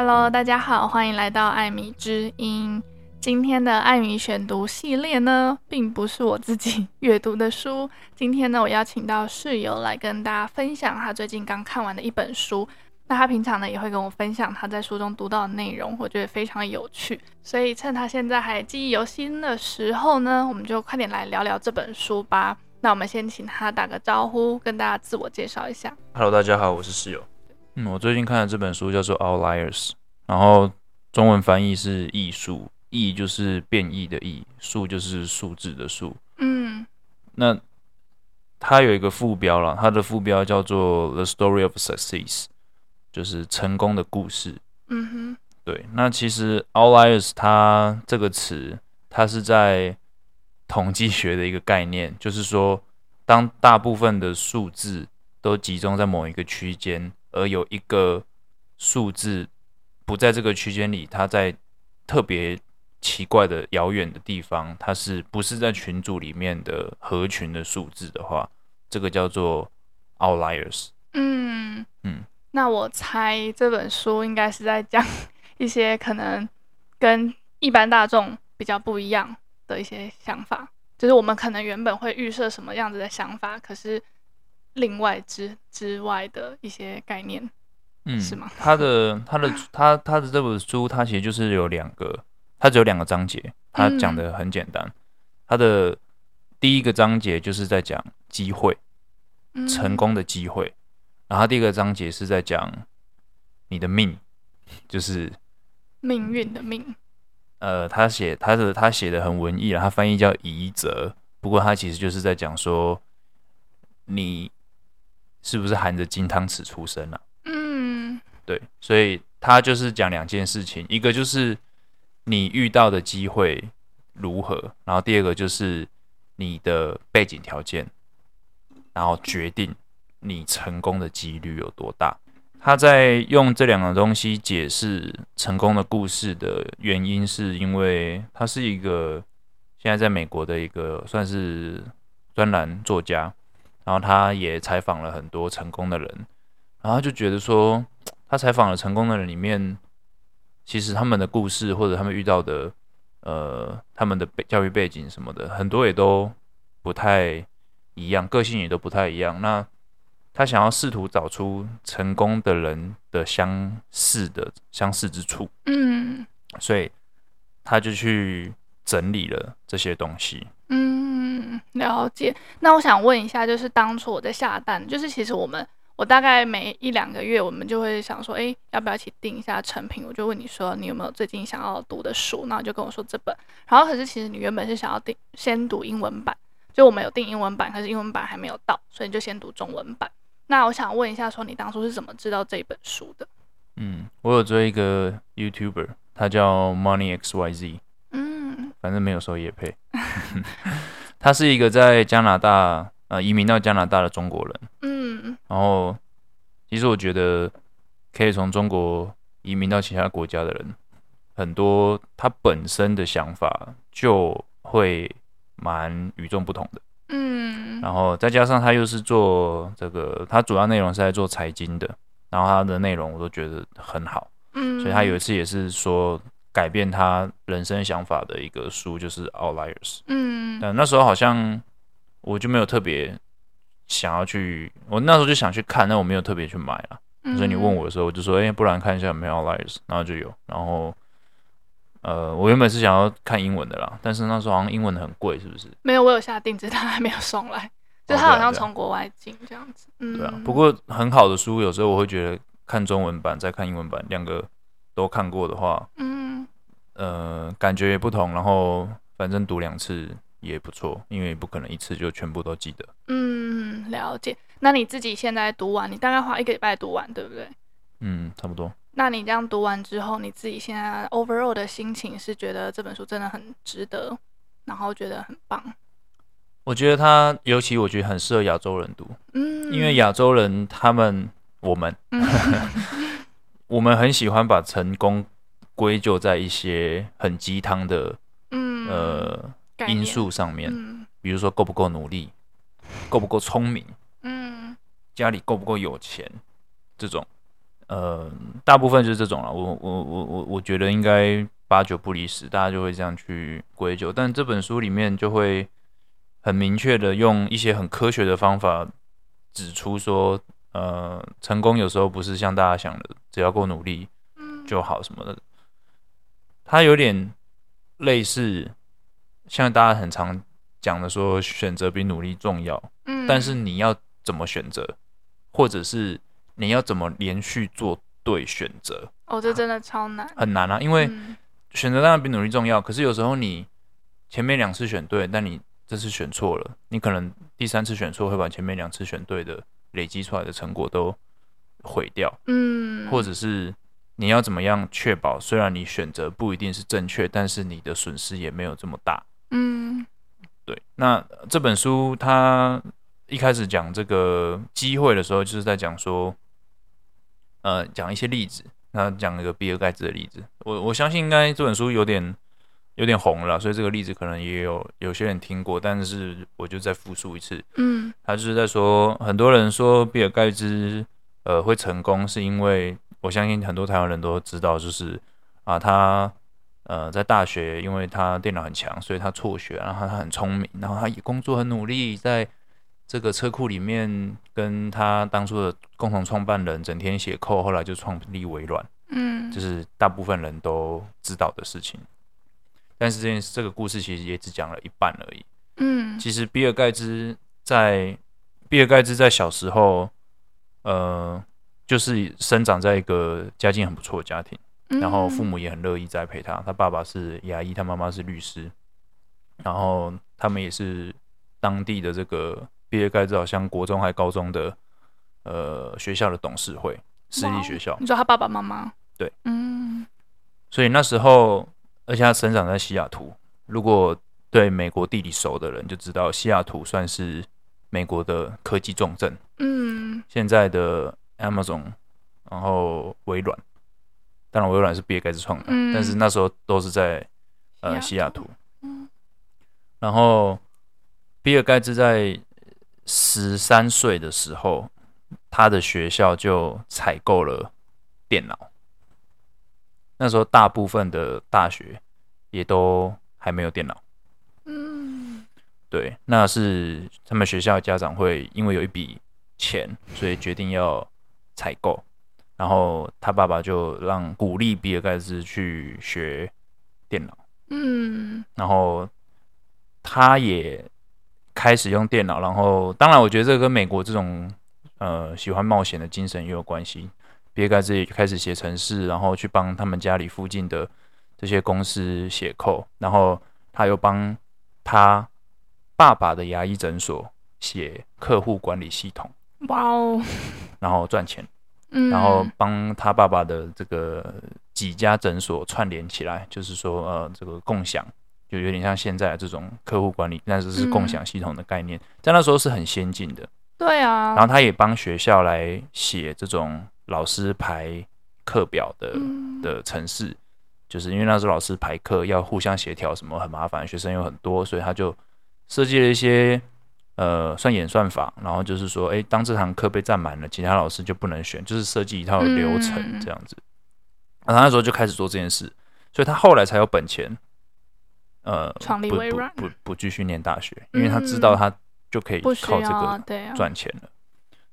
Hello，大家好，欢迎来到艾米之音。今天的艾米选读系列呢，并不是我自己阅读的书。今天呢，我邀请到室友来跟大家分享他最近刚看完的一本书。那他平常呢，也会跟我分享他在书中读到的内容，我觉得非常有趣。所以趁他现在还记忆犹新的时候呢，我们就快点来聊聊这本书吧。那我们先请他打个招呼，跟大家自我介绍一下。Hello，大家好，我是室友。嗯，我最近看的这本书叫做《Outliers》，然后中文翻译是“艺术”。异就是变异的异，数就是数字的数。嗯，那它有一个副标了，它的副标叫做 The Story of Success，就是成功的故事。嗯哼，对。那其实 Outliers 它这个词，它是在统计学的一个概念，就是说，当大部分的数字都集中在某一个区间，而有一个数字不在这个区间里，它在特别奇怪的遥远的地方，它是不是在群组里面的合群的数字的话，这个叫做 outliers。嗯嗯，那我猜这本书应该是在讲一些可能跟一般大众比较不一样的一些想法，就是我们可能原本会预设什么样子的想法，可是另外之之外的一些概念，嗯，是吗？他的他的他他的这本书，它其实就是有两个。它只有两个章节，它讲的很简单。它的第一个章节就是在讲机会，成功的机会。然后第二个章节是在讲你的命，就是命运的命。呃，他写他的他写的很文艺啊，他翻译叫遗泽。不过他其实就是在讲说，你是不是含着金汤匙出生了？嗯，对。所以他就是讲两件事情，一个就是。你遇到的机会如何？然后第二个就是你的背景条件，然后决定你成功的几率有多大。他在用这两个东西解释成功的故事的原因，是因为他是一个现在在美国的一个算是专栏作家，然后他也采访了很多成功的人，然后他就觉得说，他采访了成功的人里面。其实他们的故事，或者他们遇到的，呃，他们的背教育背景什么的，很多也都不太一样，个性也都不太一样。那他想要试图找出成功的人的相似的相似之处，嗯，所以他就去整理了这些东西。嗯，了解。那我想问一下，就是当初我在下单，就是其实我们。我大概每一两个月，我们就会想说，哎，要不要一起订一下成品？我就问你说，你有没有最近想要读的书？然后就跟我说这本。然后可是其实你原本是想要订先读英文版，就我们有订英文版，可是英文版还没有到，所以你就先读中文版。那我想问一下，说你当初是怎么知道这本书的？嗯，我有追一个 YouTuber，他叫 Money X Y Z，反正没有收叶配。他是一个在加拿大。呃，移民到加拿大的中国人，嗯，然后其实我觉得可以从中国移民到其他国家的人，很多他本身的想法就会蛮与众不同的，嗯，然后再加上他又是做这个，他主要内容是在做财经的，然后他的内容我都觉得很好，嗯，所以他有一次也是说改变他人生想法的一个书就是《Outliers》，嗯，但那时候好像。我就没有特别想要去，我那时候就想去看，但我没有特别去买啊。嗯、所以你问我的时候，我就说，哎、欸，不然看一下有没有 Outliers，然后就有。然后，呃，我原本是想要看英文的啦，但是那时候好像英文的很贵，是不是？没有，我有下定制，但还没有送来，就他好像从国外进这样子。对啊，对啊，嗯、不过很好的书，有时候我会觉得看中文版再看英文版，两个都看过的话，嗯，呃，感觉也不同。然后反正读两次。也不错，因为不可能一次就全部都记得。嗯，了解。那你自己现在读完，你大概花一个礼拜读完，对不对？嗯，差不多。那你这样读完之后，你自己现在 overall 的心情是觉得这本书真的很值得，然后觉得很棒。我觉得它，尤其我觉得很适合亚洲人读。嗯，因为亚洲人他们我们，嗯、我们很喜欢把成功归咎在一些很鸡汤的，嗯呃。因素上面，嗯、比如说够不够努力，够不够聪明，嗯，家里够不够有钱，这种呃，大部分就是这种了。我我我我我觉得应该八九不离十，大家就会这样去归咎。但这本书里面就会很明确的用一些很科学的方法指出说，呃，成功有时候不是像大家想的，只要够努力就好什么的。它有点类似像大家很常讲的说，选择比努力重要。嗯，但是你要怎么选择，或者是？你要怎么连续做对选择？哦，这真的超难，很难啊！因为选择当然比努力重要，可是有时候你前面两次选对，但你这次选错了，你可能第三次选错会把前面两次选对的累积出来的成果都毁掉。嗯，或者是你要怎么样确保，虽然你选择不一定是正确，但是你的损失也没有这么大。嗯，对。那这本书它一开始讲这个机会的时候，就是在讲说。呃，讲一些例子，那讲一个比尔盖茨的例子，我我相信应该这本书有点有点红了，所以这个例子可能也有有些人听过，但是我就再复述一次。嗯，他就是在说，很多人说比尔盖茨呃会成功，是因为我相信很多台湾人都知道，就是啊他呃在大学，因为他电脑很强，所以他辍学，然后他很聪明，然后他也工作很努力，在。这个车库里面，跟他当初的共同创办人整天写 code，后来就创立微软。嗯，就是大部分人都知道的事情。但是这件这个故事其实也只讲了一半而已。嗯，其实比尔盖茨在比尔盖茨在小时候，呃，就是生长在一个家境很不错的家庭，然后父母也很乐意栽培他。他爸爸是牙医，他妈妈是律师，然后他们也是当地的这个。毕业盖茨好像国中还高中的，呃，学校的董事会，私立学校。你说他爸爸妈妈？对，嗯。所以那时候，而且他生长在西雅图。如果对美国地理熟的人就知道，西雅图算是美国的科技重镇。嗯。现在的 Amazon，然后微软，当然微软是比尔盖茨创的，嗯，但是那时候都是在呃西雅图。嗯。然后，比尔盖茨在十三岁的时候，他的学校就采购了电脑。那时候，大部分的大学也都还没有电脑。嗯，对，那是他们学校家长会因为有一笔钱，所以决定要采购。然后他爸爸就让鼓励比尔盖茨去学电脑。嗯，然后他也。开始用电脑，然后当然，我觉得这跟美国这种呃喜欢冒险的精神也有关系。比尔盖茨也开始写程式，然后去帮他们家里附近的这些公司写 code，然后他又帮他爸爸的牙医诊所写客户管理系统。哇哦！然后赚钱，嗯，然后帮他爸爸的这个几家诊所串联起来，就是说呃这个共享。就有点像现在这种客户管理，但是是共享系统的概念，在那时候是很先进的。对啊。然后他也帮学校来写这种老师排课表的的程式，就是因为那时候老师排课要互相协调，什么很麻烦，学生有很多，所以他就设计了一些呃算演算法，然后就是说，哎，当这堂课被占满了，其他老师就不能选，就是设计一套流程这样子。然后他那时候就开始做这件事，所以他后来才有本钱。呃，创立微软，不不不，不继续念大学，因为他知道他就可以靠这个赚钱了。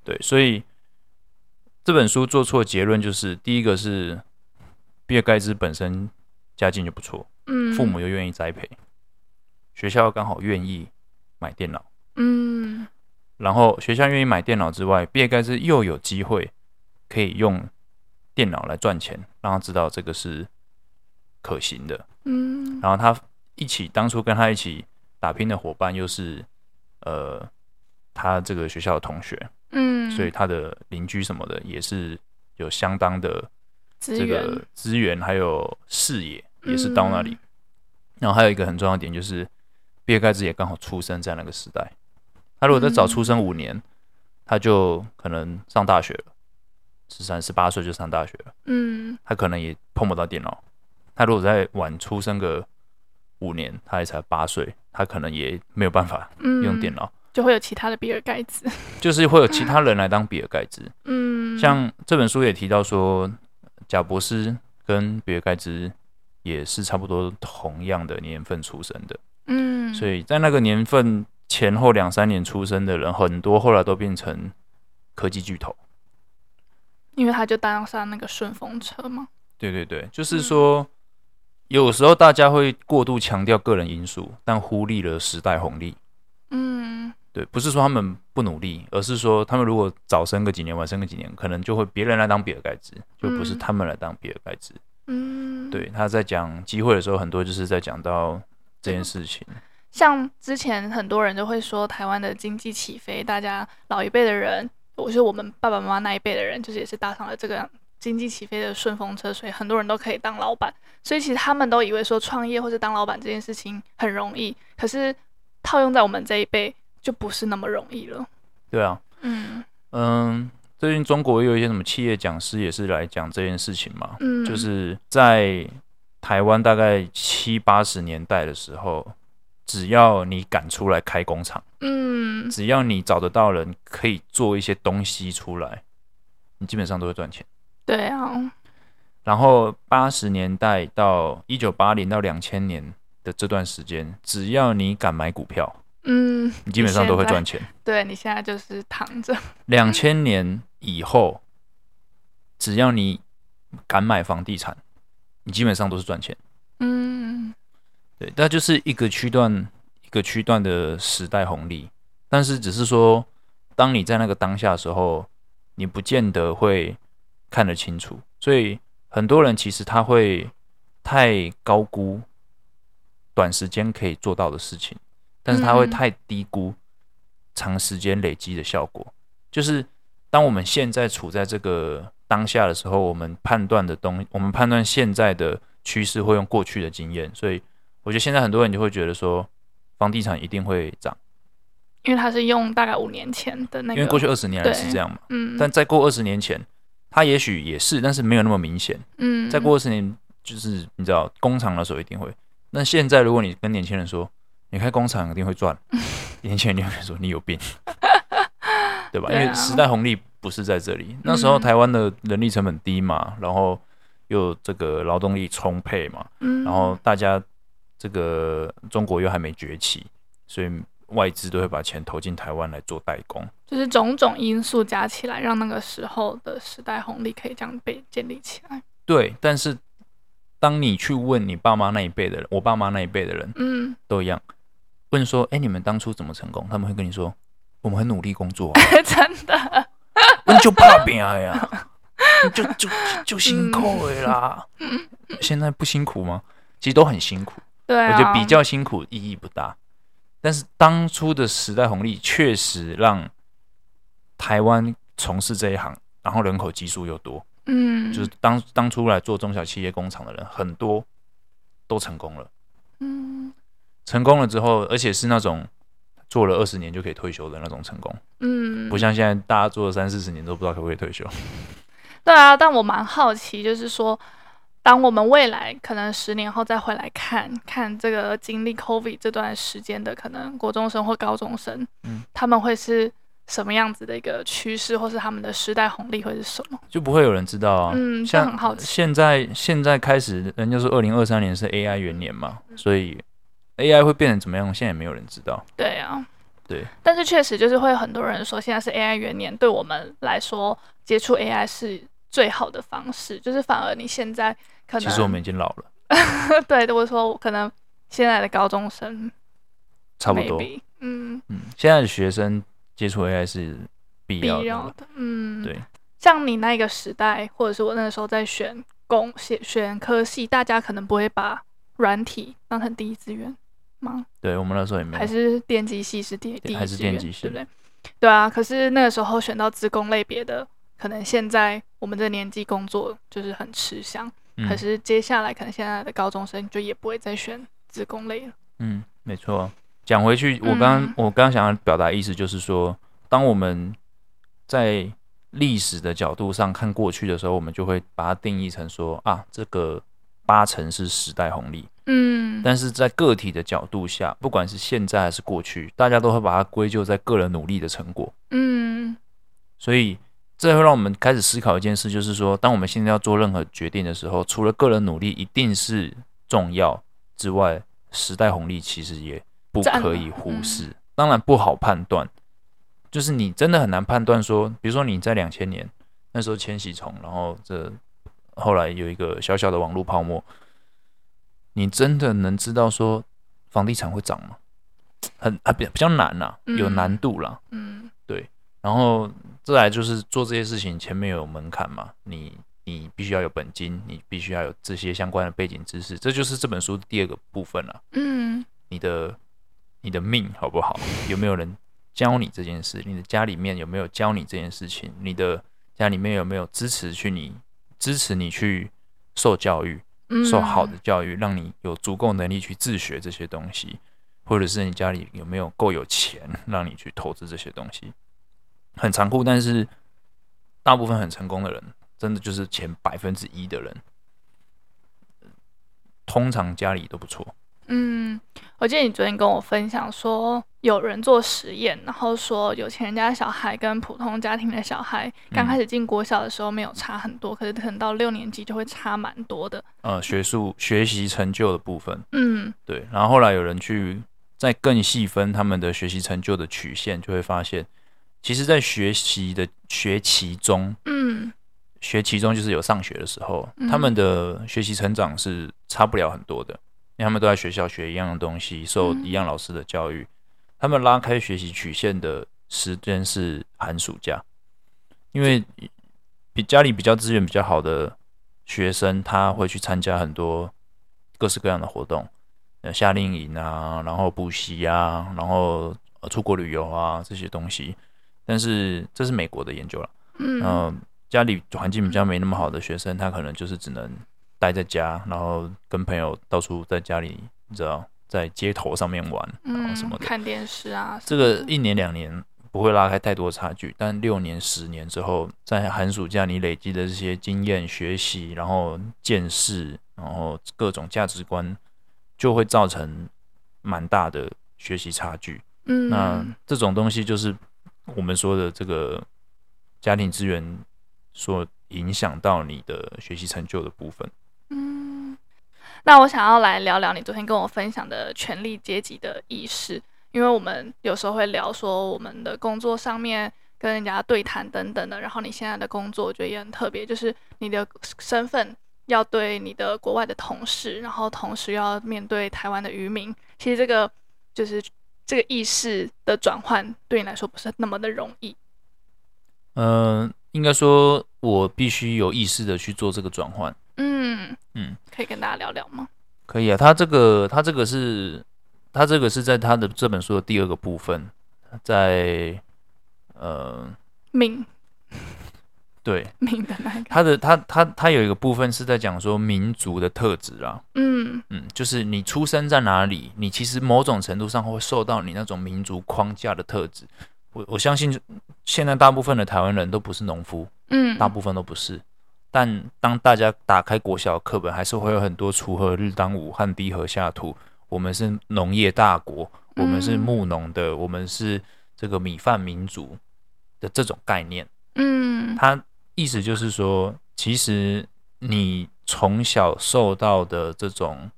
对，所以这本书做出的结论就是：第一个是比尔盖茨本身家境就不错，嗯，父母又愿意栽培，学校刚好愿意买电脑，嗯，然后学校愿意买电脑之外，比尔盖茨又有机会可以用电脑来赚钱，让他知道这个是可行的，嗯，然后他。一起当初跟他一起打拼的伙伴又是，呃，他这个学校的同学，嗯，所以他的邻居什么的也是有相当的这个资源，还有视野也是到那里。然后还有一个很重要的点就是，比尔盖茨也刚好出生在那个时代。他如果再早出生五年，他就可能上大学了，十三、十八岁就上大学了，嗯，他可能也碰不到电脑。他如果再晚出生个五年，他也才八岁，他可能也没有办法用电脑，就会有其他的比尔盖茨，就是会有其他人来当比尔盖茨。嗯，嗯，像这本书也提到说，贾博士跟比尔盖茨也是差不多同样的年份出生的。嗯，所以在那个年份前后两三年出生的人，很多后来都变成科技巨头，因为他就搭上那个顺风车嘛。对对对，就是说，嗯、有时候大家会过度强调个人因素，但忽略了时代红利。嗯，对，不是说他们不努力，而是说他们如果早生个几年，晚生个几年，可能就会别人来当比尔盖茨，就不是他们来当比尔盖茨。嗯，对，他在讲机会的时候，很多就是在讲到这件事情。像之前很多人都会说台湾的经济起飞，大家老一辈的人，我是我们爸爸妈妈那一辈的人，就是也是搭上了这个经济起飞的顺风车，所以很多人都可以当老板。所以其实他们都以为说创业或者当老板这件事情很容易，可是套用在我们这一辈就不是那么容易了。对啊，嗯嗯，最近中国也有一些什么企业讲师也是来讲这件事情嘛，嗯，就是在台湾大概七八十年代的时候。只要你敢出来开工厂，嗯，只要你找得到人可以做一些东西出来，你基本上都会赚钱。对啊。然后八十年代到一九八零到两千年的这段时间，只要你敢买股票，嗯，你基本上都会赚钱。对，你现在就是躺着。两千年以后，只要你敢买房地产，你基本上都是赚钱。嗯。对，那就是一个区段一个区段的时代红利，但是只是说，当你在那个当下的时候，你不见得会看得清楚，所以很多人其实他会太高估短时间可以做到的事情，但是他会太低估长时间累积的效果。就是当我们现在处在这个当下的时候，我们判断的东，我们判断现在的趋势会用过去的经验，所以。我觉得现在很多人就会觉得说，房地产一定会涨，因为它是用大概五年前的那个，因为过去二十年来是这样嘛，嗯，但再过二十年前，它也许也是，但是没有那么明显，嗯，再过二十年，就是你知道工厂的时候一定会，那现在如果你跟年轻人说，你开工厂一定会赚，年轻人就会说你有病，对吧？因为时代红利不是在这里，那时候台湾的人力成本低嘛，然后又这个劳动力充沛嘛，嗯，然后大家。这个中国又还没崛起，所以外资都会把钱投进台湾来做代工，就是种种因素加起来，让那个时候的时代红利可以这样被建立起来。对，但是当你去问你爸妈那一辈的人，我爸妈那一辈的人，嗯，都一样，问说，哎，你们当初怎么成功？他们会跟你说，我们很努力工作啊，真的，你就怕病呀，就就就辛苦了啦。嗯，现在不辛苦吗？其实都很辛苦。对啊，我觉得比较辛苦意义不大，但是当初的时代红利确实让台湾从事这一行，然后人口基数又多，嗯，就是当当初来做中小企业工厂的人很多都成功了，嗯，成功了之后，而且是那种做了二十年就可以退休的那种成功，嗯，不像现在大家做了三四十年都不知道可不可以退休。对啊，但我蛮好奇，就是说。当我们未来可能十年后再回来看看这个经历 COVID 这段时间的可能国中生或高中生，嗯，他们会是什么样子的一个趋势，或是他们的时代红利会是什么？就不会有人知道啊。嗯，像很好奇。现在现在开始，人家说二零二三年是 AI 元年嘛，所以 AI 会变成怎么样，现在也没有人知道。对啊，对。但是确实就是会有很多人说，现在是 AI 元年，对我们来说接触 AI 是最好的方式，就是反而你现在。可能其实我们已经老了，对，我说可能现在的高中生差不多，嗯嗯，现在的学生接触 AI 是必要的，嗯，对。像你那个时代，或者是我那个时候在选工选选科系，大家可能不会把软体当成第一志愿吗？对，我们那时候也没有，还是电机系是第第一志愿，还是电机系，对不对？对啊，可是那个时候选到资工类别的，可能现在我们这个年纪工作就是很吃香。可是接下来可能现在的高中生就也不会再选资工类了。嗯，没错。讲回去，我刚我刚刚想要表达意思就是说，当我们在历史的角度上看过去的时候，我们就会把它定义成说啊，这个八成是时代红利。嗯。但是在个体的角度下，不管是现在还是过去，大家都会把它归咎在个人努力的成果。嗯。所以这会让我们开始思考一件事，就是说，当我们现在要做任何决定的时候，除了个人努力一定是重要之外，时代红利其实也不可以忽视。嗯、当然不好判断，就是你真的很难判断说，比如说你在两千年那时候千禧虫，然后这后来有一个小小的网络泡沫，你真的能知道说房地产会涨吗？很啊比比较难呐，有难度啦。嗯，对。然后再来就是做这些事情，前面有门槛嘛，你你必须要有本金，你必须要有这些相关的背景知识，这就是这本书第二个部分了。嗯，你的你的命好不好？有没有人教你这件事？你的家里面有没有教你这件事情？你的家里面有没有支持去你支持你去受教育，受好的教育，让你有足够能力去自学这些东西？或者是你家里有没有够有钱，让你去投资这些东西？很残酷，但是大部分很成功的人，真的就是前百分之一的人，通常家里都不错。嗯，我记得你昨天跟我分享说，有人做实验，然后说有钱人家小孩跟普通家庭的小孩，刚开始进国小的时候没有差很多，嗯、可是可能到六年级就会差蛮多的。呃，学术学习成就的部分，嗯，对。然后后来有人去。再更细分他们的学习成就的曲线，就会发现，其实，在学习的学期中，嗯，学期中就是有上学的时候，他们的学习成长是差不了很多的，因为他们都在学校学一样的东西，受一样老师的教育。他们拉开学习曲线的时间是寒暑假，因为比家里比较资源比较好的学生，他会去参加很多各式各样的活动。夏令营啊，然后补习啊，然后出国旅游啊这些东西，但是这是美国的研究了。嗯，呃，家里环境比较没那么好的学生，他可能就是只能待在家，然后跟朋友到处在家里，你知道，在街头上面玩，然后什么的，看电视啊。这个一年两年不会拉开太多差距，但六年十年之后，在寒暑假你累积的这些经验、学习，然后见识，然后各种价值观。就会造成蛮大的学习差距。嗯，那这种东西就是我们说的这个家庭资源所影响到你的学习成就的部分。嗯，那我想要来聊聊你昨天跟我分享的权力阶级的意识，因为我们有时候会聊说我们的工作上面跟人家对谈等等的，然后你现在的工作我觉得也很特别，就是你的身份。要对你的国外的同事，然后同时要面对台湾的渔民，其实这个就是这个意识的转换，对你来说不是那么的容易。嗯、呃，应该说，我必须有意识的去做这个转换。嗯嗯，可以跟大家聊聊吗？可以啊，他这个他这个是他这个是在他的这本书的第二个部分，在呃命。对，明的那个，他的他他他有一个部分是在讲说民族的特质啊，嗯嗯，就是你出生在哪里，你其实某种程度上会受到你那种民族框架的特质。我我相信现在大部分的台湾人都不是农夫，嗯，大部分都不是。但当大家打开国小课本，还是会有很多锄禾日当午，汗滴禾下土。我们是农业大国，我们是务农的，嗯、我们是这个米饭民族的这种概念，嗯，他。意思就是说，其实你从小受到的这种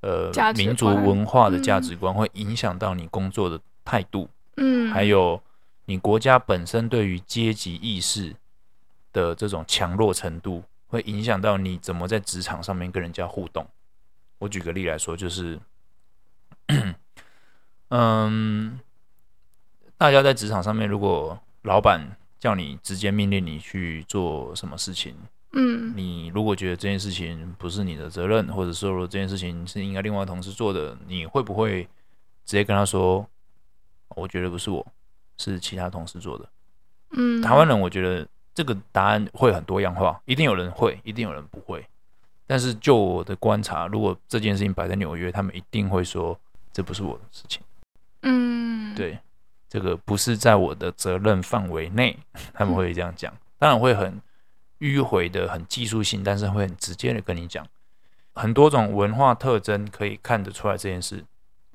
呃民族文化的价值观，会影响到你工作的态度，嗯，还有你国家本身对于阶级意识的这种强弱程度，会影响到你怎么在职场上面跟人家互动。我举个例来说，就是，嗯，大家在职场上面，如果老板叫你直接命令你去做什么事情，嗯，你如果觉得这件事情不是你的责任，或者说这件事情是应该另外同事做的，你会不会直接跟他说：“我觉得不是我，是其他同事做的。”嗯，台湾人我觉得这个答案会很多样化，一定有人会，一定有人不会。但是就我的观察，如果这件事情摆在纽约，他们一定会说：“这不是我的事情。”嗯，对。这个不是在我的责任范围内，他们会这样讲，当然会很迂回的、很技术性，但是会很直接的跟你讲，很多种文化特征可以看得出来这件事，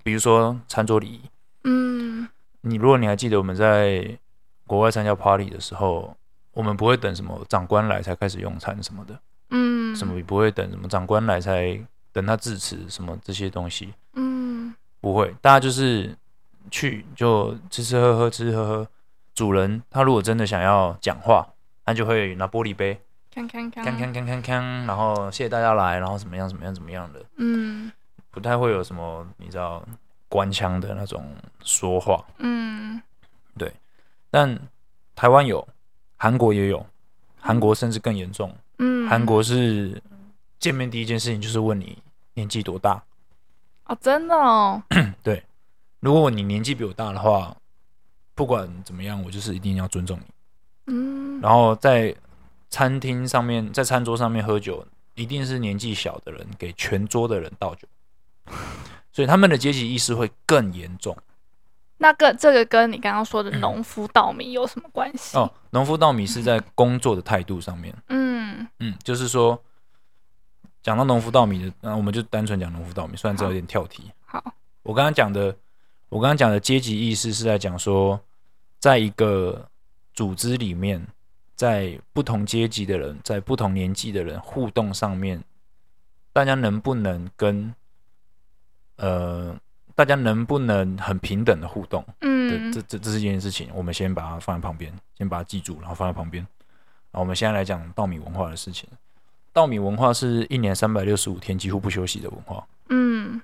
比如说餐桌礼仪。嗯，你如果你还记得我们在国外参加 party 的时候，我们不会等什么长官来才开始用餐什么的，嗯，什么也不会等什么长官来才等他致辞什么这些东西，嗯，不会，大家就是去就吃吃喝喝，吃吃喝喝。主人他如果真的想要讲话，他就会拿玻璃杯，看看看，看看看看看，然后谢谢大家来，然后怎么样怎么样怎么样的，嗯，不太会有什么你知道官腔的那种说话，嗯，对，但台湾有，韩国也有，韩国甚至更严重，嗯，韩国是见面第一件事情就是问你年纪多大，哦，真的哦，对，如果你年纪比我大的话。不管怎么样，我就是一定要尊重你。嗯，然后在餐厅上面，在餐桌上面喝酒，一定是年纪小的人给全桌的人倒酒，所以他们的阶级意识会更严重。那个这个跟你刚刚说的农夫稻米有什么关系？哦，农夫稻米是在工作的态度上面。嗯嗯，就是说，讲到农夫稻米的，那我们就单纯讲农夫稻米，虽然这有点跳题。好，我刚刚讲的，我刚刚讲的阶级意识是在讲说。在一个组织里面，在不同阶级的人，在不同年纪的人互动上面，大家能不能跟呃，大家能不能很平等的互动？嗯，这这这是一件事情，我们先把它放在旁边，先把它记住，然后放在旁边。然后我们现在来讲稻米文化的事情。稻米文化是一年三百六十五天几乎不休息的文化。嗯，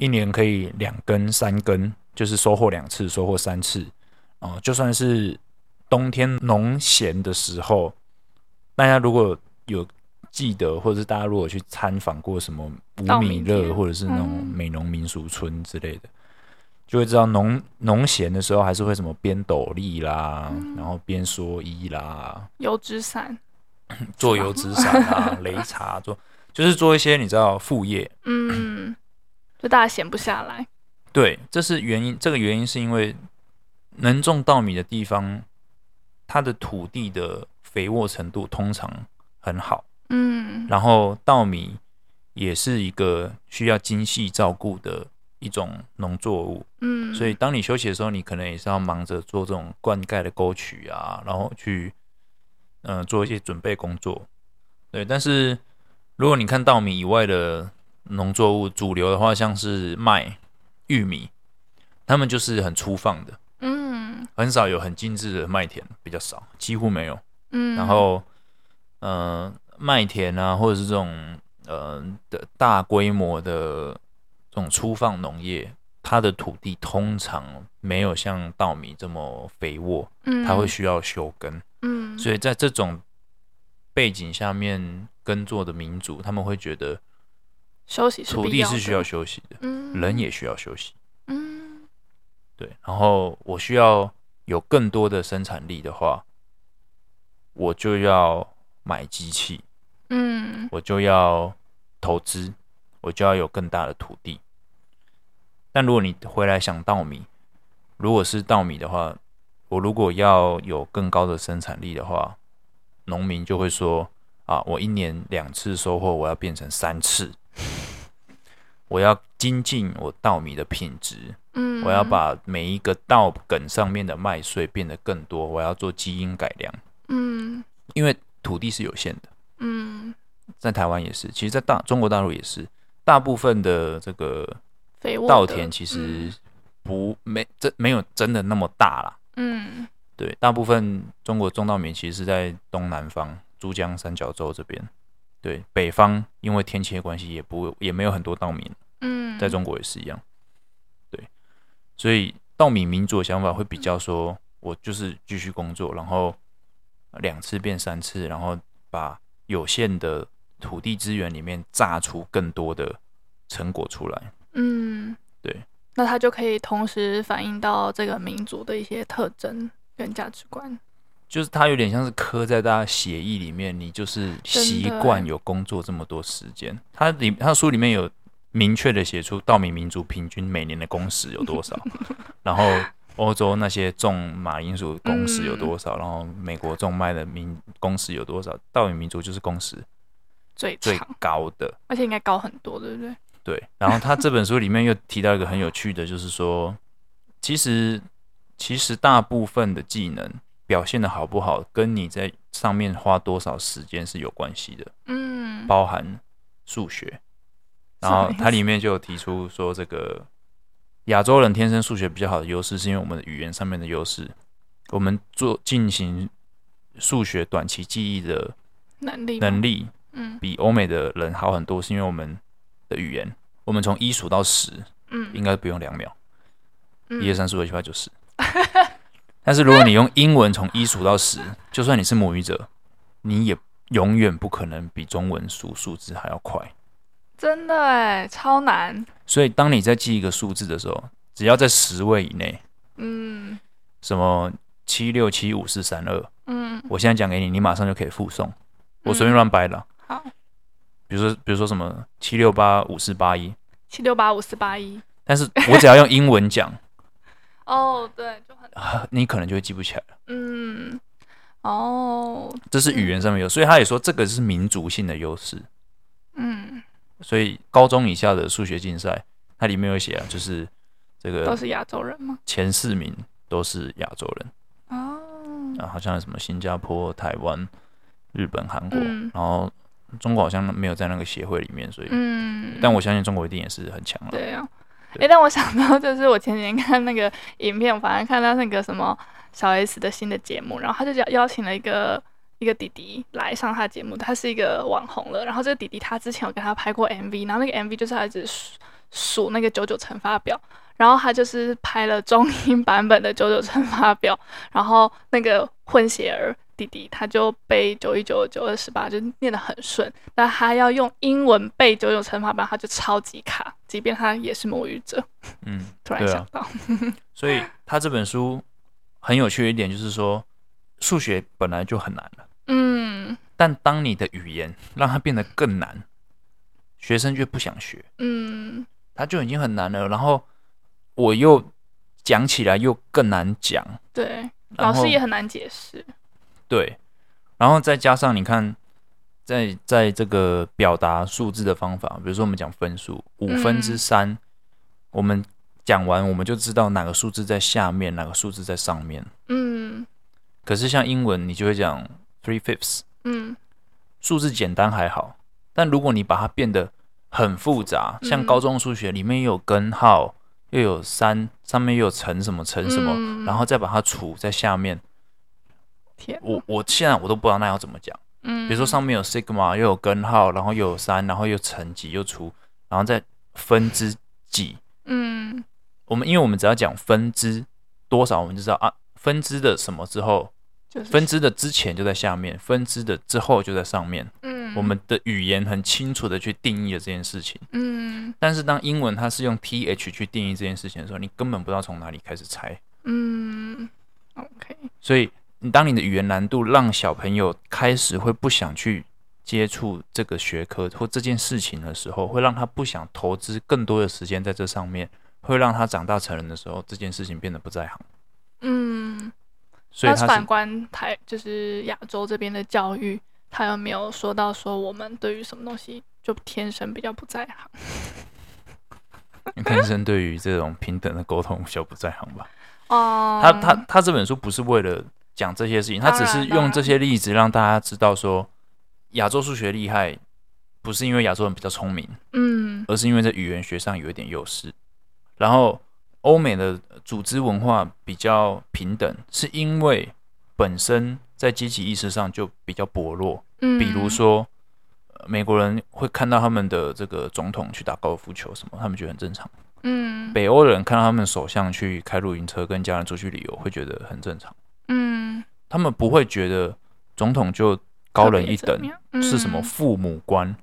一年可以两根三根，就是收获两次，收获三次。哦，就算是冬天农闲的时候，大家如果有记得，或者是大家如果去参访过什么五米乐，或者是那种美农民俗村之类的，嗯、就会知道农农闲的时候还是会什么编斗笠啦，嗯、然后编蓑衣啦，油纸伞，做油纸伞啊，擂茶做，就是做一些你知道副业，嗯，就大家闲不下来。对，这是原因，这个原因是因为。能种稻米的地方，它的土地的肥沃程度通常很好。嗯，然后稻米也是一个需要精细照顾的一种农作物。嗯，所以当你休息的时候，你可能也是要忙着做这种灌溉的沟渠啊，然后去嗯、呃、做一些准备工作。对，但是如果你看稻米以外的农作物，主流的话像是麦、玉米，他们就是很粗放的。嗯，很少有很精致的麦田，比较少，几乎没有。嗯，然后，呃，麦田啊，或者是这种呃的大规模的这种粗放农业，它的土地通常没有像稻米这么肥沃，嗯，它会需要休耕，嗯，所以在这种背景下面耕作的民族，他们会觉得休息土地是需要休息的，嗯，人也需要休息。嗯对，然后我需要有更多的生产力的话，我就要买机器，嗯，我就要投资，我就要有更大的土地。但如果你回来想稻米，如果是稻米的话，我如果要有更高的生产力的话，农民就会说啊，我一年两次收获，我要变成三次，我要精进我稻米的品质。嗯，我要把每一个稻梗上面的麦穗变得更多，我要做基因改良。嗯，因为土地是有限的。嗯，在台湾也是，其实，在大中国大陆也是，大部分的这个稻田其实不没真没有真的那么大啦。嗯，对，大部分中国种稻米其实是在东南方珠江三角洲这边。对，北方因为天气的关系，也不也没有很多稻米。嗯，在中国也是一样。对所以稻米民族的想法会比较说，我就是继续工作，然后两次变三次，然后把有限的土地资源里面榨出更多的成果出来。嗯，对。那它就可以同时反映到这个民族的一些特征跟价值观。就是它有点像是刻在大家血液里面，你就是习惯有工作这么多时间。它里它书里面有。明确的写出稻米民族平均每年的工时有多少，然后欧洲那些种马铃薯的工时有多少，然后美国种麦的民工时有多少？稻米民族就是工时最最高的，而且应该高很多，对不对？对。然后他这本书里面又提到一个很有趣的，就是说，其实其实大部分的技能表现的好不好，跟你在上面花多少时间是有关系的。嗯，包含数学，然后它里面就有提出说，这个亚洲人天生数学比较好的优势，是因为我们的语言上面的优势，我们做进行数学短期记忆的能力能力，嗯，比欧美的人好很多，是因为我们的语言，我们从一数到十，嗯，应该不用两秒，一二三四五六七八九十。但是如果你用英文从一数到十，就算你是母语者，你也永远不可能比中文数数字还要快。真的哎，超难。所以当你在记一个数字的时候，只要在十位以内，嗯，什么七六七五四三二，嗯，我现在讲给你，你马上就可以附送。我随便乱掰了。好，比如说，比如说什么七六八五四八一，七六八五四八一。但是我只要用英文讲。哦，对，就很，你可能就会记不起来了。嗯，哦，这是语言上面有，所以他也说这个是民族性的优势。嗯，所以高中以下的数学竞赛，它里面有写啊，就是这个都是亚洲人吗？前四名都是亚洲人。哦，啊，好像什么新加坡、台湾、日本、韩国，然后中国好像没有在那个协会里面，所以，嗯，但我相信中国一定也是很强了。对啊。哎，但我想到就是我前几天看那个影片，反正看到那个什么小 S 的新的节目，然后他就邀邀请了一个一个弟弟来上他节目，他是一个网红了。然后这个弟弟他之前有跟他拍过 MV，然后那个 MV 就是他一直数数那个九九乘法表，然后他就是拍了中 英版本的九九乘法表，然后那个混血儿。弟弟他就背九一九九二十八，就念得很顺。但他要用英文背九九乘法表，他就超级卡，即便他也是母语者。嗯，突然想到，啊、所以他这本书很有趣的一点就是说，数学本来就很难了。嗯，但当你的语言让它变得更难，学生就不想学。嗯，他就已经很难了，然后我又讲起来又更难讲。对，老师也很难解释。对，然后再加上你看，在在这个表达数字的方法，比如说我们讲分数，五分之三，嗯，我们讲完我们就知道哪个数字在下面，哪个数字在上面。嗯。可是像英文，你就会讲 three fifths。嗯。数字简单还好，但如果你把它变得很复杂，像高中数学里面又有根号，又有三，上面又有乘什么乘什么，嗯，然后再把它除在下面。我我现在我都不知道那要怎么讲，嗯，比如说上面有 sigma，又有根号，然后又有三，然后又乘几又除，然后再分之几，嗯，我们因为我们只要讲分之多少，我们就知道啊，分之的什么之后，分之的之前就在下面，分之的之后就在上面，嗯，我们的语言很清楚的去定义了这件事情，嗯，但是当英文它是用 th 去定义这件事情的时候，你根本不知道从哪里开始猜，嗯，OK，所以。你当你的语言难度让小朋友开始会不想去接触这个学科或这件事情的时候，会让他不想投资更多的时间在这上面，会让他长大成人的时候，这件事情变得不在行。嗯，所以他反观台就是亚洲这边的教育，他有没有说到说我们对于什么东西就天生比较不在行？天生对于这种平等的沟通比较不在行吧？哦、嗯，他他他这本书不是为了。讲这些事情，他只是用这些例子让大家知道说，亚洲数学厉害，不是因为亚洲人比较聪明，嗯，而是因为在语言学上有一点优势。然后欧美的组织文化比较平等，是因为本身在阶级意识上就比较薄弱。嗯，比如说美国人会看到他们的这个总统去打高尔夫球什么，他们觉得很正常。嗯，北欧的人看到他们首相去开露营车跟家人出去旅游，会觉得很正常。嗯，他们不会觉得总统就高人一等，嗯、是什么父母官？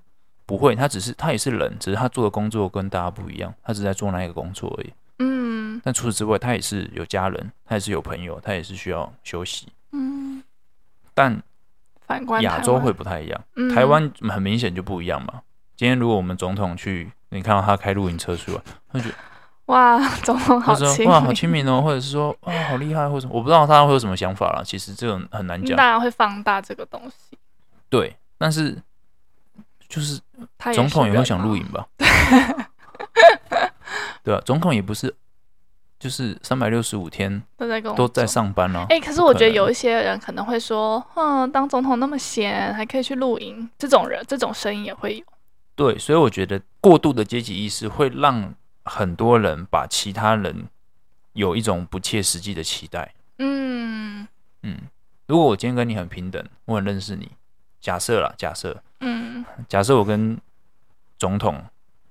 不会，他只是他也是人，只是他做的工作跟大家不一样，他只是在做那一个工作而已。嗯，但除此之外，他也是有家人，他也是有朋友，他也是需要休息。嗯，但反观亚洲会不太一样，台湾很明显就不一样嘛。今天如果我们总统去，你看到他开露营车出来，他就。哇，总统好亲民！哇，好亲民哦，或者是说，哇，好厉害，或者我不知道他会有什么想法啦。其实这种很难讲。当然会放大这个东西。对，但是就是总统也会想录影吧？对啊，总统也不是就是三百六十五天都在工都在上班呢、啊。哎、欸，可是我觉得有一些人可能会说，嗯，当总统那么闲，还可以去露营，这种人这种声音也会有。对，所以我觉得过度的阶级意识会让很多人把其他人有一种不切实际的期待。嗯。嗯，如果我今天跟你很平等，我很认识你，假设啦，假设，嗯，假设我跟总统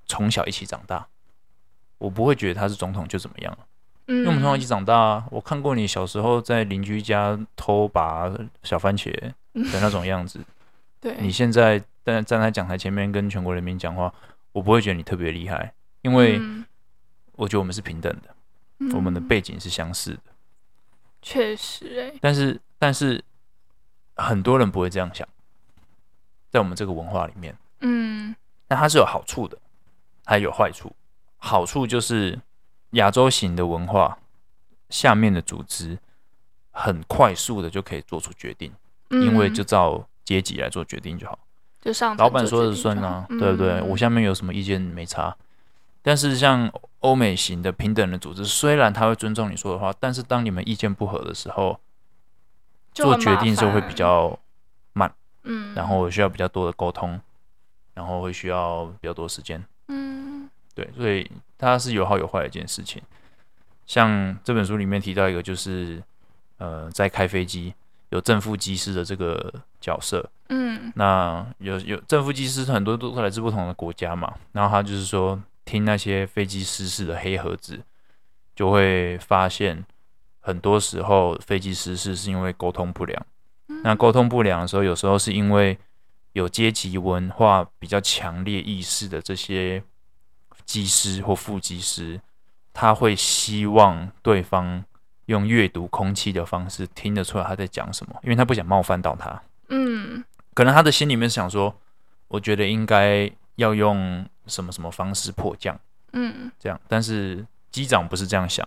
从小一起长大，我不会觉得他是总统就怎么样，嗯，因为我们从小一起长大啊，我看过你小时候在邻居家偷拔小番茄的那种样子，对，你现在站站在讲台前面跟全国人民讲话，我不会觉得你特别厉害，因为我觉得我们是平等的，嗯，我们的背景是相似的，确实哎，但是但是很多人不会这样想，在我们这个文化里面，嗯，那它是有好处的，还有坏处。好处就是亚洲型的文化，下面的组织很快速的就可以做出决定，嗯、因为就照阶级来做决定就好，就上老板说了算啊，嗯、对不对？我下面有什么意见没差。但是像欧美型的平等的组织，虽然他会尊重你说的话，但是当你们意见不合的时候，做决定的时候会比较慢，嗯，然后需要比较多的沟通，然后会需要比较多时间，嗯，对，所以它是有好有坏的一件事情。像这本书里面提到一个，就是呃，在开飞机有正副机师的这个角色，嗯，那有有正副机师很多都来自不同的国家嘛，然后他就是说。听那些飞机失事的黑盒子，就会发现很多时候飞机失事是因为沟通不良。那沟通不良的时候，有时候是因为有阶级文化比较强烈意识的这些机师或副机师，他会希望对方用阅读空气的方式听得出来他在讲什么，因为他不想冒犯到他。嗯，可能他的心里面想说，我觉得应该要用。什么什么方式迫降？嗯，这样，但是机长不是这样想，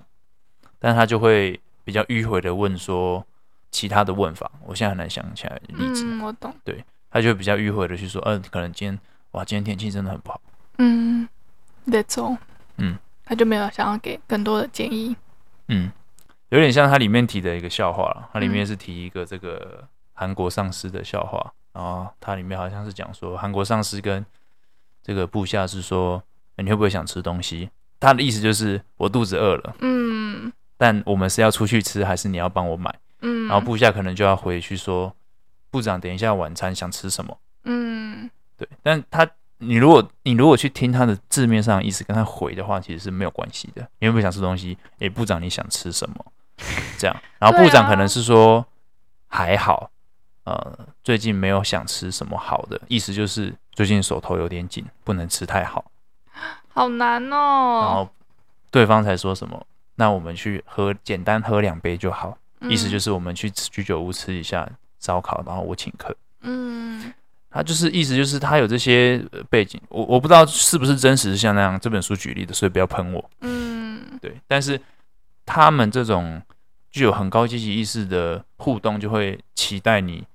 但他就会比较迂回的问说其他的问法，我现在很难想起来例子。嗯，我懂。对，他就会比较迂回的去说，嗯、呃，可能今天哇，今天天气真的很不好。嗯，That's all。嗯，他就没有想要给更多的建议。嗯，有点像他里面提的一个笑话了，他里面是提一个这个韩国上司的笑话，然后它里面好像是讲说韩国上司跟这个部下是说，你会不会想吃东西？他的意思就是我肚子饿了，嗯，但我们是要出去吃，还是你要帮我买？嗯，然后部下可能就要回去说，部长，等一下晚餐想吃什么？嗯，对。但他，你如果你如果去听他的字面上的意思，跟他回的话，其实是没有关系的。你会不会想吃东西？诶，部长，你想吃什么？这样，然后部长可能是说还好，呃，最近没有想吃什么好的，意思就是。最近手头有点紧，不能吃太好，好难哦。然后对方才说什么？那我们去喝，简单喝两杯就好。嗯、意思就是我们去居酒屋吃一下烧烤，然后我请客。嗯，他就是意思就是他有这些背景，我我不知道是不是真实像那样这本书举例的，所以不要喷我。嗯，对。但是他们这种具有很高积极意识的互动，就会期待你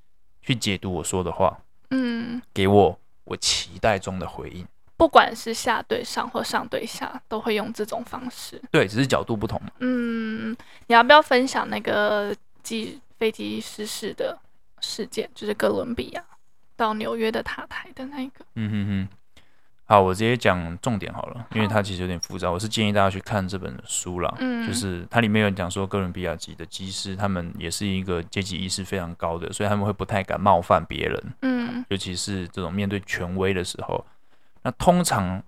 去解读我说的话。嗯，给我。我期待中的回应，不管是下对上或上对下，都会用这种方式。对，只是角度不同嘛。嗯，你要不要分享那个机飞机失事的事件？就是哥伦比亚到纽约的塔台的那个。嗯哼哼。好，我直接讲重点好了，因为它其实有点复杂。我是建议大家去看这本书啦。嗯，就是它里面有讲说，哥伦比亚籍的机师，他们也是一个阶级意识非常高的，所以他们会不太敢冒犯别人。嗯，尤其是这种面对权威的时候，那通常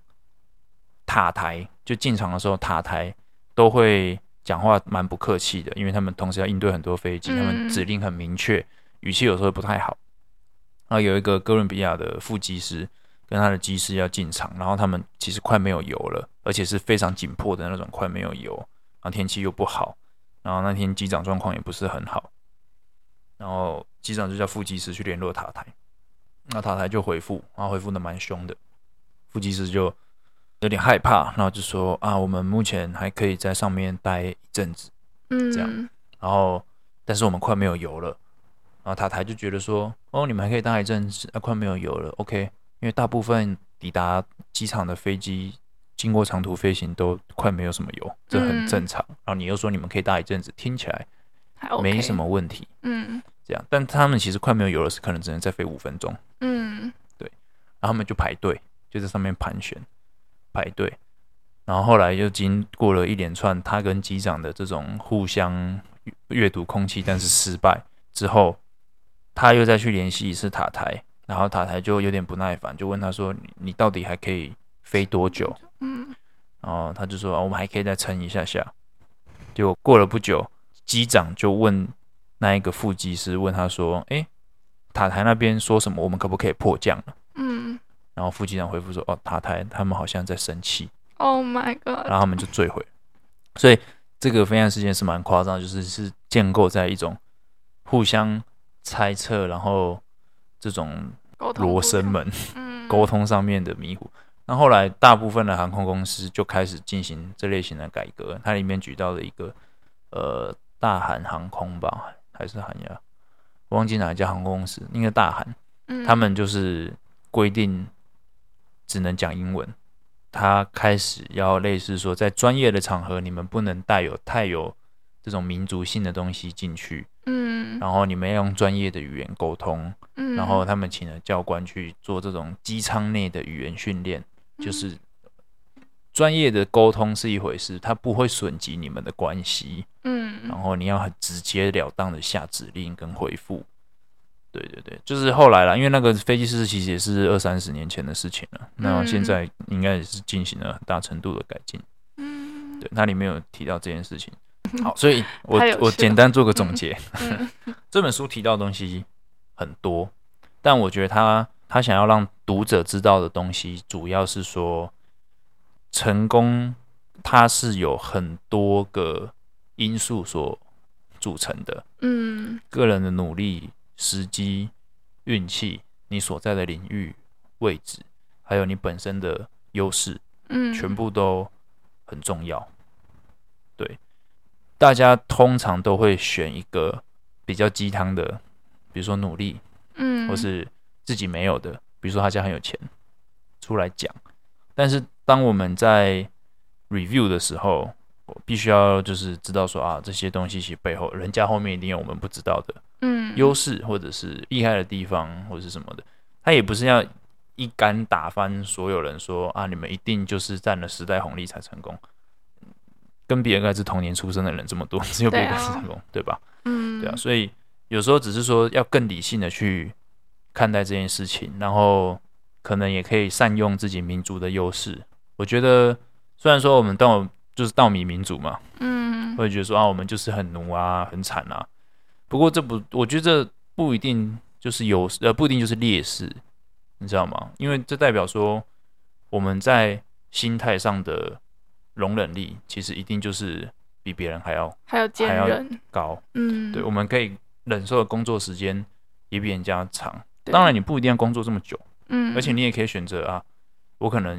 塔台就进场的时候，塔台都会讲话蛮不客气的，因为他们同时要应对很多飞机，他们指令很明确，语气有时候不太好。然后有一个哥伦比亚的副机师。跟他的机师要进场，然后他们其实快没有油了，而且是非常紧迫的那种，快没有油，然后天气又不好，然后那天机长状况也不是很好，然后机长就叫副机师去联络塔台，那塔台就回复，然后回复的蛮凶的，副机师就有点害怕，然后就说啊，我们目前还可以在上面待一阵子，嗯，这样，然后但是我们快没有油了，然后塔台就觉得说，哦，你们还可以待一阵子，啊，快没有油了，OK。因为大部分抵达机场的飞机经过长途飞行都快没有什么油，这很正常。嗯、然后你又说你们可以搭一阵子，听起来没什么问题。嗯，这样，但他们其实快没有油了，是可能只能再飞五分钟。嗯，对。然后他们就排队，就在上面盘旋排队。然后后来又经过了一连串他跟机长的这种互相阅读空气，但是失败之后，他又再去联系一次塔台，然后塔台就有点不耐烦，就问他说：“你你到底还可以？”飞多久？嗯，然后他就说：“我们还可以再撑一下下。”结果过了不久，机长就问那一个副机师，问他说：“哎，塔台那边说什么？我们可不可以迫降了？”嗯，然后副机长回复说：“哦，塔台他们好像在生气。”Oh my god！然后他们就坠毁。所以这个飞案事件是蛮夸张，就是是建构在一种互相猜测，然后这种罗生门 沟通上面的迷糊。那后来，大部分的航空公司就开始进行这类型的改革。它里面举到了一个，呃，大韩航空吧，还是韩亚，忘记哪一家航空公司，应该大韩。嗯，他们就是规定只能讲英文。他开始要类似说，在专业的场合，你们不能带有太有这种民族性的东西进去。嗯，然后你们要用专业的语言沟通。嗯，然后他们请了教官去做这种机舱内的语言训练。就是专业的沟通是一回事，它不会损及你们的关系。嗯，然后你要很直截了当的下指令跟回复。对对对，就是后来啦，因为那个飞机失事其实也是二三十年前的事情了。那现在应该也是进行了很大程度的改进。嗯，对，那里面有提到这件事情。好，所以我我简单做个总结。这本书提到的东西很多，但我觉得他。他想要让读者知道的东西，主要是说，成功它是有很多个因素所组成的。嗯，个人的努力、时机、运气，你所在的领域、位置，还有你本身的优势，嗯，全部都很重要。对，大家通常都会选一个比较鸡汤的，比如说努力，嗯，或是。自己没有的，比如说他家很有钱，出来讲。但是当我们在 review 的时候，我必须要就是知道说啊，这些东西其实背后人家后面一定有我们不知道的，嗯，优势或者是厉害的地方或者是什么的。他也不是要一竿打翻所有人说啊，你们一定就是占了时代红利才成功。跟比尔盖茨同年出生的人这么多，只有比尔盖茨成功，对，吧？嗯，对啊。所以有时候只是说要更理性的去。看待这件事情，然后可能也可以善用自己民族的优势。我觉得，虽然说我们稻就是稻米民族嘛，嗯，会觉得说啊，我们就是很奴啊，很惨啊。不过这不，我觉得这不一定就是优势，呃，不一定就是劣势，你知道吗？因为这代表说我们在心态上的容忍力，其实一定就是比别人还要还要坚韧高。嗯，对，我们可以忍受的工作时间也比人家长。当然，你不一定要工作这么久，嗯，而且你也可以选择啊，我可能，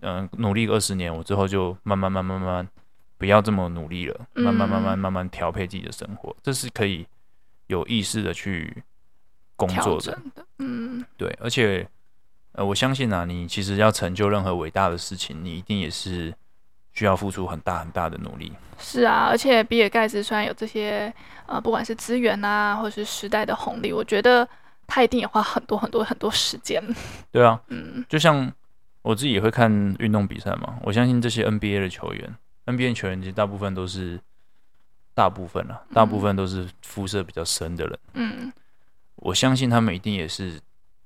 嗯、呃，努力二十年，我之后就慢慢慢慢慢慢不要这么努力了，慢慢慢慢慢慢调配自己的生活，这是可以有意识的去工作的，的，嗯，对，而且，呃，我相信啊，你其实要成就任何伟大的事情，你一定也是需要付出很大很大的努力。是啊，而且比尔盖茨虽然有这些，呃，不管是资源啊，或者是时代的红利，我觉得。他一定也花很多很多很多时间。对啊，嗯，就像我自己也会看运动比赛嘛。我相信这些 NBA 的球员，NBA 球员其实大部分都是，大部分啊，大部分都是肤色比较深的人。嗯，我相信他们一定也是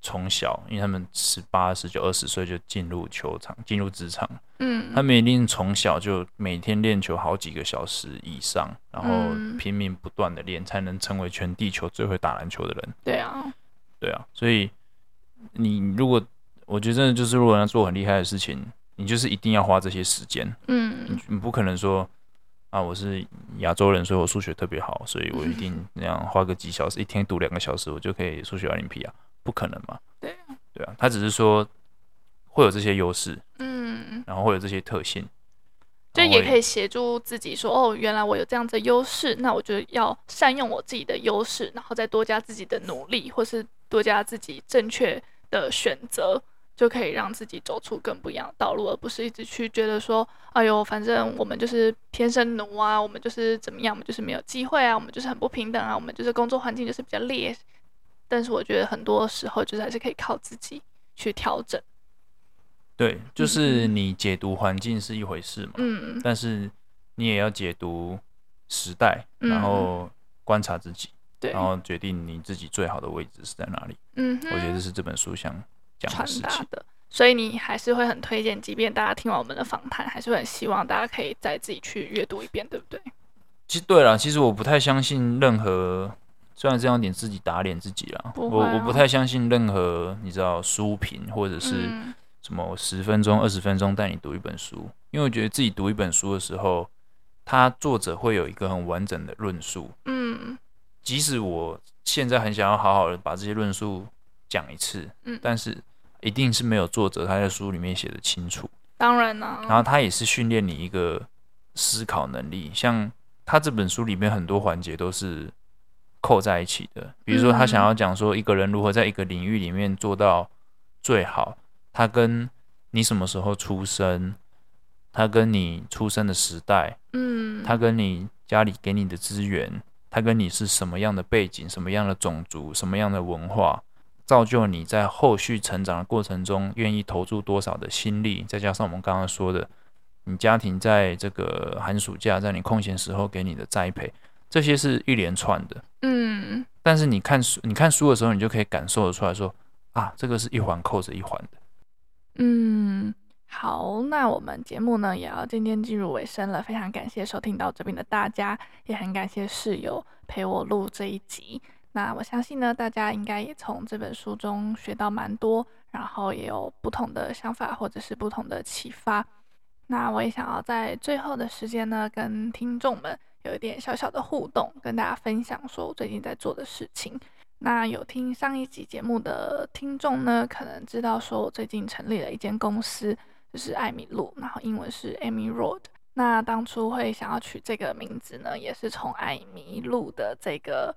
从小，因为他们十八、十九、二十岁就进入球场、进入职场。嗯，他们一定从小就每天练球好几个小时以上，然后拼命不断的练，才能成为全地球最会打篮球的人。对啊。对啊，所以你如果我觉得真的就是，如果要做很厉害的事情，你就是一定要花这些时间。嗯，你你不可能说啊，我是亚洲人，所以我数学特别好，所以我一定那样花个几小时，一天读两个小时，我就可以数学奥林匹亚，不可能嘛？对啊，对啊，他只是说会有这些优势，嗯，然后会有这些特性。就也可以协助自己说，哦，原来我有这样子的优势，那我就要善用我自己的优势，然后再多加自己的努力，或是多加自己正确的选择，就可以让自己走出更不一样的道路，而不是一直去觉得说，哎呦，反正我们就是天生奴啊，我们就是怎么样，我们就是没有机会啊，我们就是很不平等啊，我们就是工作环境就是比较劣。但是我觉得很多时候就是还是可以靠自己去调整。对，就是你解读环境是一回事嘛，嗯，但是你也要解读时代，然后观察自己，对，然后决定你自己最好的位置是在哪里。嗯，我觉得这是这本书想讲的事情的。所以你还是会很推荐，即便大家听完我们的访谈，还是会很希望大家可以再自己去阅读一遍，对不对？其实对了，其实我不太相信任何。虽然这样点自己打脸自己了，啊，我我不太相信任何你知道书评或者是什么十分钟、二十分钟带你读一本书，因为我觉得自己读一本书的时候，他作者会有一个很完整的论述。嗯，即使我现在很想要好好的把这些论述讲一次，嗯，但是一定是没有作者他在书里面写的清楚。当然了，然后他也是训练你一个思考能力，像他这本书里面很多环节都是。扣在一起的，比如说他想要讲说一个人如何在一个领域里面做到最好，他跟你什么时候出生，他跟你出生的时代，嗯，他跟你家里给你的资源，他跟你是什么样的背景，什么样的种族，什么样的文化，造就你在后续成长的过程中愿意投注多少的心力，再加上我们刚刚说的，你家庭在这个寒暑假在你空闲时候给你的栽培。这些是一连串的，嗯，但是你看书，你看书的时候，你就可以感受得出来说，啊，这个是一环扣着一环的，嗯，好，那我们节目呢也要渐渐进入尾声了，非常感谢收听到这边的大家，也很感谢室友陪我录这一集。那我相信呢，大家应该也从这本书中学到蛮多，然后也有不同的想法或者是不同的启发。那我也想要在最后的时间呢，跟听众们。有一点小小的互动，跟大家分享说我最近在做的事情。那有听上一集节目的听众呢，可能知道说我最近成立了一间公司，就是艾米露，然后英文是 Amy Road。那当初会想要取这个名字呢，也是从艾米露的这个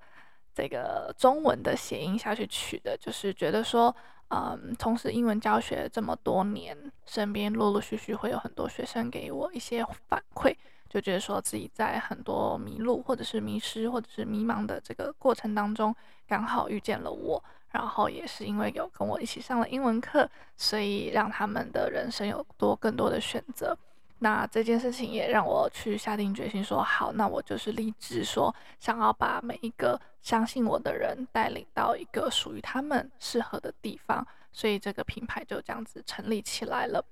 这个中文的谐音下去取的，就是觉得说，嗯，从事英文教学这么多年，身边陆陆续续会有很多学生给我一些反馈。就觉得说自己在很多迷路，或者是迷失，或者是迷茫的这个过程当中，刚好遇见了我，然后也是因为有跟我一起上了英文课，所以让他们的人生有多更多的选择。那这件事情也让我去下定决心说好，那我就是立志说，想要把每一个相信我的人带领到一个属于他们适合的地方，所以这个品牌就这样子成立起来了。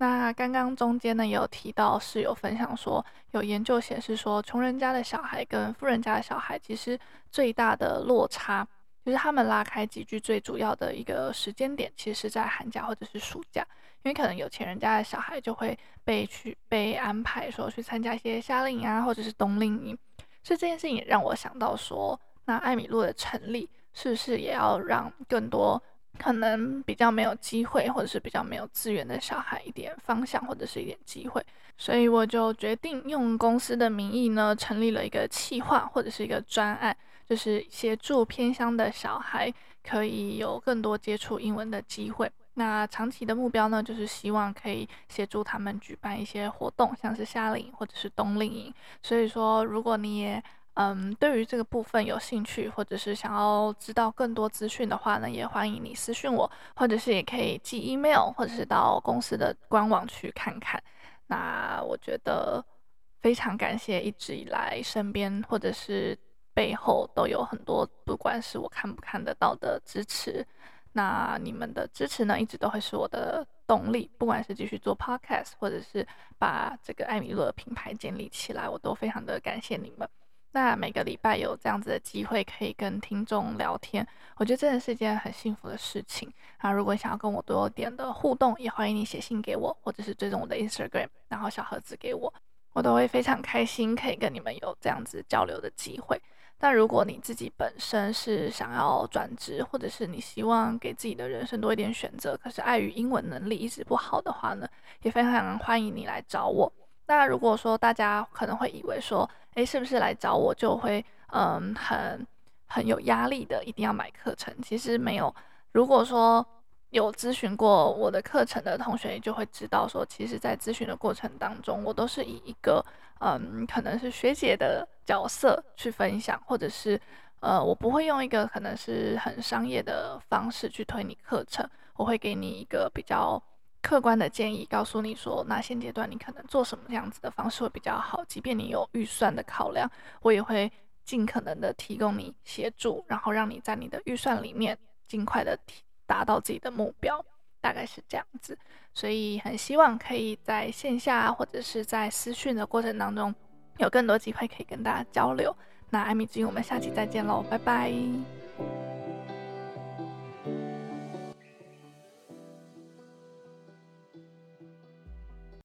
那刚刚中间呢，也有提到室友分享说，有研究显示说，穷人家的小孩跟富人家的小孩，其实最大的落差，就是他们拉开级距最主要的一个时间点，其实是在寒假或者是暑假，因为可能有钱人家的小孩就会被去被安排说去参加一些夏令营啊，或者是冬令营，所以这件事情也让我想到说，那艾米露的成立是不是也要让更多。可能比较没有机会，或者是比较没有资源的小孩一点方向，或者是一点机会，所以我就决定用公司的名义呢，成立了一个企划或者是一个专案，就是协助偏乡的小孩可以有更多接触英文的机会。那长期的目标呢，就是希望可以协助他们举办一些活动，像是夏令营或者是冬令营。所以说，如果你也嗯，对于这个部分有兴趣，或者是想要知道更多资讯的话呢，也欢迎你私讯我，或者是也可以寄 email，或者是到公司的官网去看看。那我觉得非常感谢一直以来身边或者是背后都有很多，不管是我看不看得到的支持。那你们的支持呢，一直都会是我的动力，不管是继续做 podcast，或者是把这个艾米露的品牌建立起来，我都非常的感谢你们。那每个礼拜有这样子的机会可以跟听众聊天，我觉得真的是一件很幸福的事情啊！如果想要跟我多点的互动，也欢迎你写信给我，或者是追踪我的 Instagram，然后小盒子给我，我都会非常开心可以跟你们有这样子交流的机会。但如果你自己本身是想要转职，或者是你希望给自己的人生多一点选择，可是碍于英文能力一直不好的话呢，也非常欢迎你来找我。那如果说大家可能会以为说，诶，是不是来找我就会嗯很很有压力的，一定要买课程？其实没有。如果说有咨询过我的课程的同学，就会知道说，其实，在咨询的过程当中，我都是以一个嗯，可能是学姐的角色去分享，或者是呃，我不会用一个可能是很商业的方式去推你课程，我会给你一个比较客观的建议，告诉你说，那现阶段你可能做什么样子的方式会比较好，即便你有预算的考量，我也会尽可能的提供你协助，然后让你在你的预算里面尽快的。达到自己的目标，大概是这样子，所以很希望可以在线下或者是在私讯的过程当中，有更多机会可以跟大家交流。那艾米之音，我们下期再见喽，拜拜。